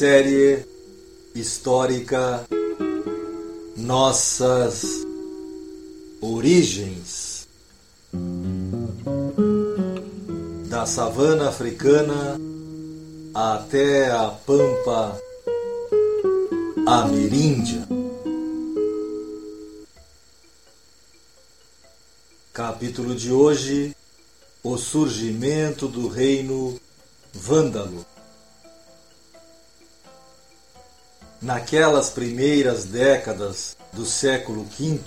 Série histórica Nossas Origens da savana africana até a pampa ameríndia. Capítulo de hoje: O surgimento do reino vândalo. Naquelas primeiras décadas do século V,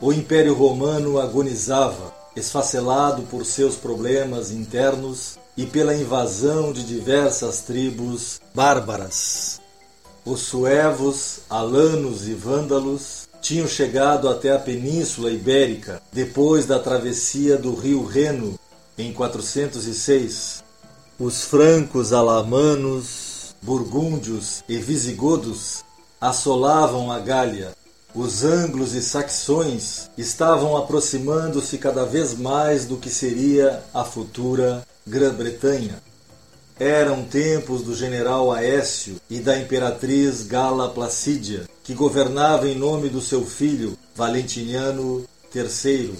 o Império Romano agonizava, esfacelado por seus problemas internos e pela invasão de diversas tribos bárbaras. Os suevos, alanos e vândalos tinham chegado até a Península Ibérica depois da travessia do rio Reno em 406. Os francos alamanos burgúndios e visigodos assolavam a Gália. Os anglos e saxões estavam aproximando-se cada vez mais do que seria a futura Grã-Bretanha. Eram tempos do general Aécio e da imperatriz Gala Placídia, que governava em nome do seu filho Valentiniano III.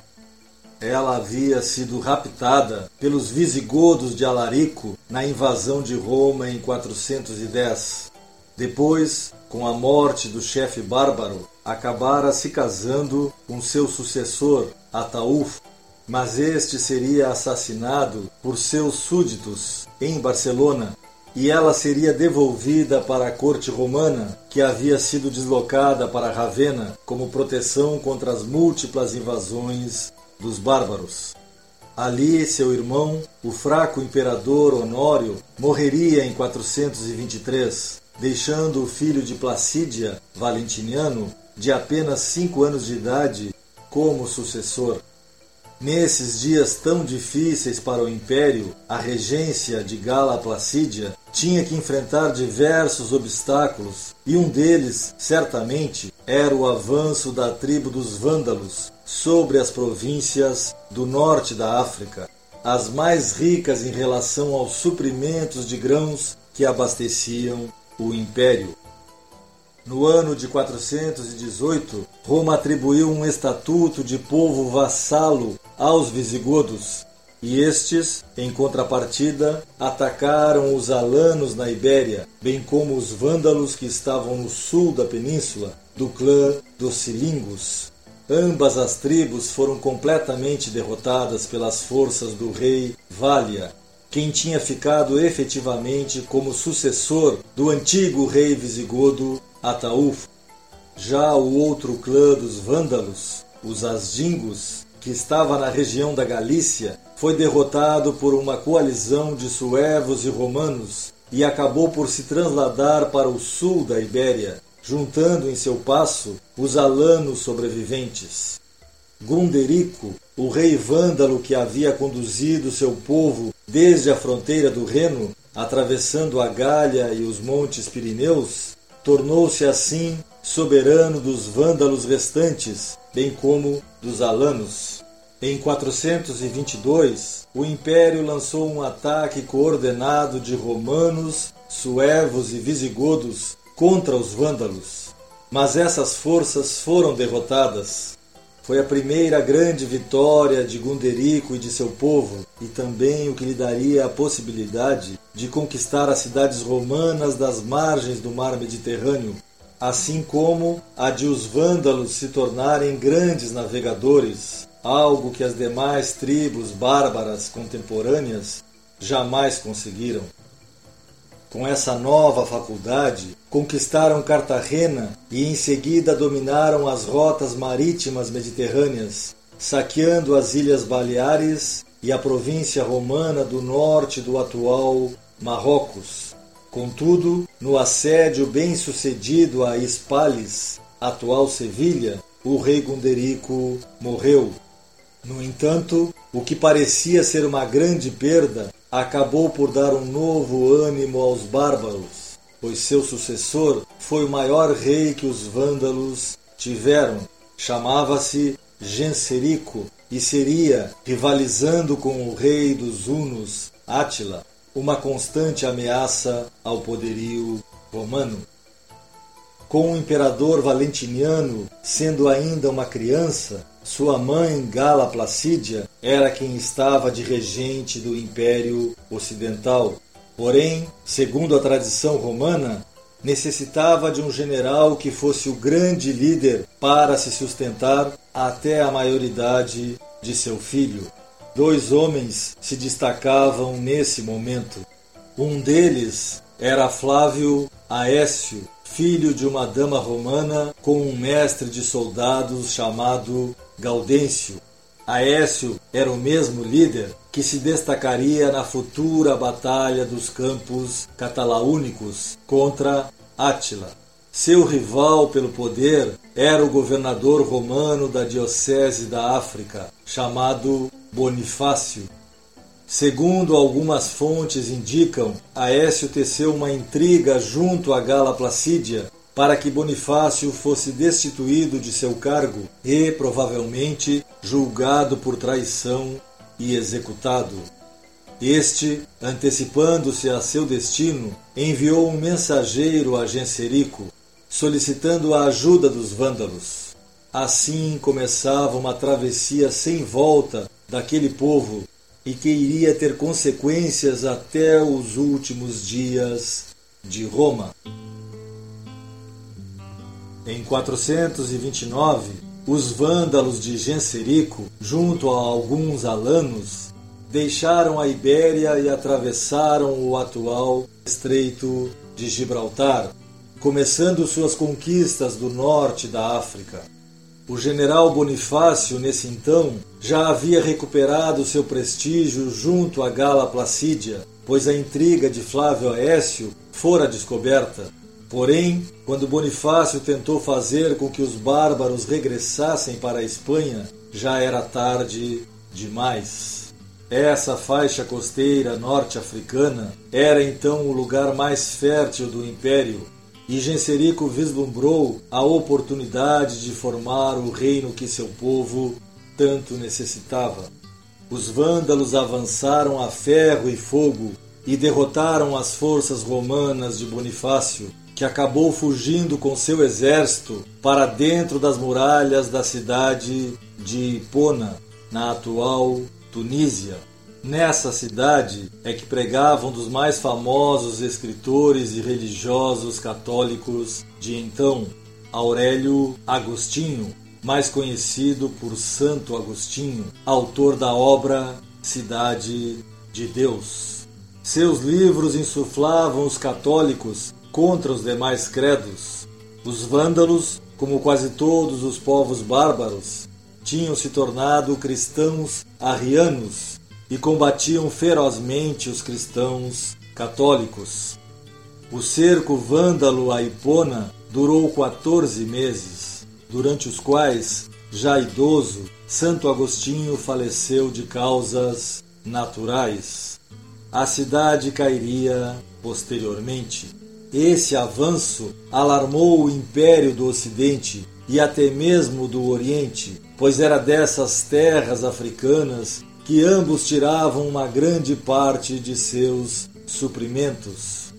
Ela havia sido raptada pelos visigodos de Alarico na invasão de Roma em 410. Depois, com a morte do chefe bárbaro, acabara se casando com seu sucessor, Ataúf, mas este seria assassinado por seus súditos em Barcelona e ela seria devolvida para a corte romana, que havia sido deslocada para Ravenna como proteção contra as múltiplas invasões dos bárbaros. Ali, seu irmão, o fraco imperador Honório, morreria em 423, deixando o filho de Placídia, Valentiniano, de apenas cinco anos de idade, como sucessor. Nesses dias tão difíceis para o império, a regência de Gala Placídia tinha que enfrentar diversos obstáculos, e um deles, certamente, era o avanço da tribo dos Vândalos sobre as províncias do norte da África, as mais ricas em relação aos suprimentos de grãos que abasteciam o império. No ano de 418, Roma atribuiu um estatuto de povo vassalo aos visigodos, e estes, em contrapartida, atacaram os alanos na Ibéria, bem como os vândalos que estavam no sul da península, do clã dos Cilingos. Ambas as tribos foram completamente derrotadas pelas forças do rei Vália, quem tinha ficado efetivamente como sucessor do antigo rei visigodo Ataúfo. Já o outro clã dos vândalos, os Asdingos, que estava na região da Galícia, foi derrotado por uma coalizão de suevos e romanos e acabou por se transladar para o sul da Ibéria, juntando em seu passo os alanos sobreviventes. Gunderico, o rei vândalo que havia conduzido seu povo desde a fronteira do Reno, atravessando a Gália e os montes Pirineus, tornou-se assim soberano dos vândalos restantes, bem como dos alanos. Em 422, o império lançou um ataque coordenado de romanos, suevos e visigodos contra os vândalos. Mas essas forças foram derrotadas. Foi a primeira grande vitória de Gunderico e de seu povo, e também o que lhe daria a possibilidade de conquistar as cidades romanas das margens do mar Mediterrâneo, assim como a de os vândalos se tornarem grandes navegadores, algo que as demais tribos bárbaras contemporâneas jamais conseguiram. Com essa nova faculdade, conquistaram Cartagena e em seguida dominaram as rotas marítimas mediterrâneas, saqueando as Ilhas Baleares e a província romana do norte do atual Marrocos. Contudo, no assédio bem-sucedido a Espales, atual Sevilha, o rei Gunderico morreu. No entanto, o que parecia ser uma grande perda acabou por dar um novo ânimo aos bárbaros, pois seu sucessor foi o maior rei que os vândalos tiveram. Chamava-se Genserico e seria, rivalizando com o rei dos Hunos, Átila, uma constante ameaça ao poderio romano. Com o imperador Valentiniano sendo ainda uma criança, sua mãe Gala Placídia era quem estava de regente do Império Ocidental. Porém, segundo a tradição romana, necessitava de um general que fosse o grande líder para se sustentar até a maioridade de seu filho. Dois homens se destacavam nesse momento. Um deles era Flávio Aécio, filho de uma dama romana com um mestre de soldados chamado Gaudêncio. Aécio era o mesmo líder que se destacaria na futura Batalha dos Campos Catalaúnicos contra Átila. Seu rival pelo poder era o governador romano da Diocese da África, chamado Bonifácio. Segundo algumas fontes indicam, Aécio teceu uma intriga junto a Gala Placídia para que Bonifácio fosse destituído de seu cargo e, provavelmente, julgado por traição e executado. Este, antecipando-se a seu destino, enviou um mensageiro a Genserico, solicitando a ajuda dos vândalos. Assim começava uma travessia sem volta daquele povo e que iria ter consequências até os últimos dias de Roma. Em 429, os vândalos de Genserico, junto a alguns alanos, deixaram a Ibéria e atravessaram o atual Estreito de Gibraltar, começando suas conquistas do norte da África. O general Bonifácio, nesse então, já havia recuperado seu prestígio junto à Gala Placídia, pois a intriga de Flávio Aécio fora descoberta. Porém, quando Bonifácio tentou fazer com que os bárbaros regressassem para a Espanha, já era tarde demais. Essa faixa costeira norte-africana era então o lugar mais fértil do império e Genserico vislumbrou a oportunidade de formar o reino que seu povo tanto necessitava. Os vândalos avançaram a ferro e fogo e derrotaram as forças romanas de Bonifácio, que acabou fugindo com seu exército para dentro das muralhas da cidade de Hipona, na atual Tunísia. Nessa cidade é que pregavam dos mais famosos escritores e religiosos católicos de então, Aurélio Agostinho, mais conhecido por Santo Agostinho, autor da obra Cidade de Deus. Seus livros insuflavam os católicos contra os demais credos. Os vândalos, como quase todos os povos bárbaros, tinham se tornado cristãos arrianos e combatiam ferozmente os cristãos católicos. O cerco vândalo a Hipona durou 14 meses, durante os quais, já idoso, Santo Agostinho faleceu de causas naturais. A cidade cairia posteriormente. Esse avanço alarmou o império do Ocidente e até mesmo do Oriente, pois era dessas terras africanas que ambos tiravam uma grande parte de seus suprimentos.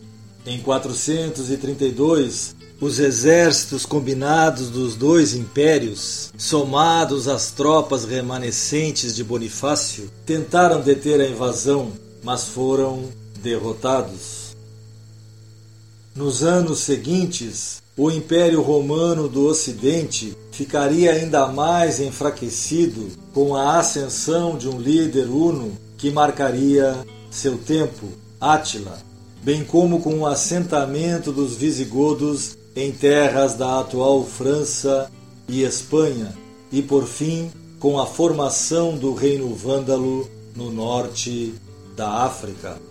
Em 432, os exércitos combinados dos dois impérios, somados às tropas remanescentes de Bonifácio, tentaram deter a invasão, mas foram derrotados. Nos anos seguintes, o Império Romano do Ocidente ficaria ainda mais enfraquecido com a ascensão de um líder uno que marcaria seu tempo, Átila, bem como com o assentamento dos visigodos em terras da atual França e Espanha, e por fim com a formação do reino vândalo no norte da África.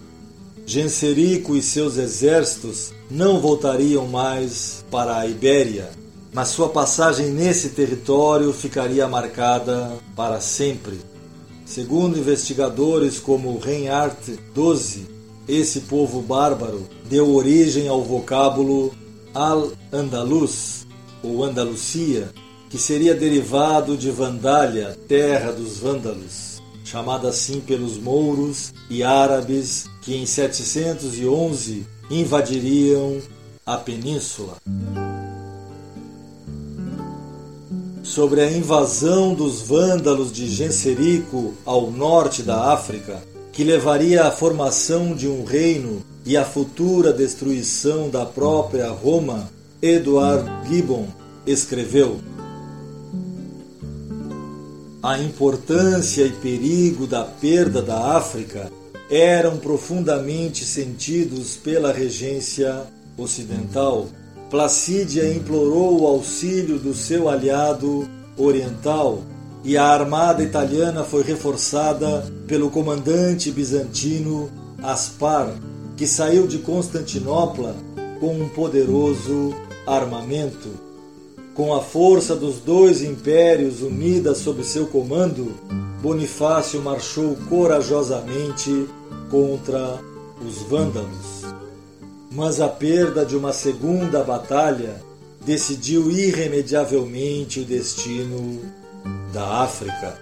Genserico e seus exércitos não voltariam mais para a Ibéria, mas sua passagem nesse território ficaria marcada para sempre. Segundo investigadores como Reinhardt XII, esse povo bárbaro deu origem ao vocábulo Al-Andalus, ou Andalucia, que seria derivado de Vandália, terra dos vândalos, chamada assim pelos mouros e árabes que em 711 invadiriam a península. Sobre a invasão dos vândalos de Genserico ao norte da África, que levaria à formação de um reino e à futura destruição da própria Roma, Edward Gibbon escreveu: A importância e perigo da perda da África eram profundamente sentidos pela regência ocidental. Placídia implorou o auxílio do seu aliado oriental e a armada italiana foi reforçada pelo comandante bizantino Aspar, que saiu de Constantinopla com um poderoso armamento. Com a força dos dois impérios unidas sob seu comando, Bonifácio marchou corajosamente contra os vândalos. Mas a perda de uma segunda batalha decidiu irremediavelmente o destino da África.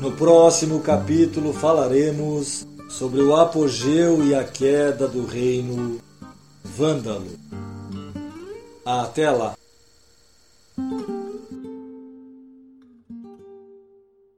No próximo capítulo falaremos sobre o apogeu e a queda do reino vândalo. Até lá!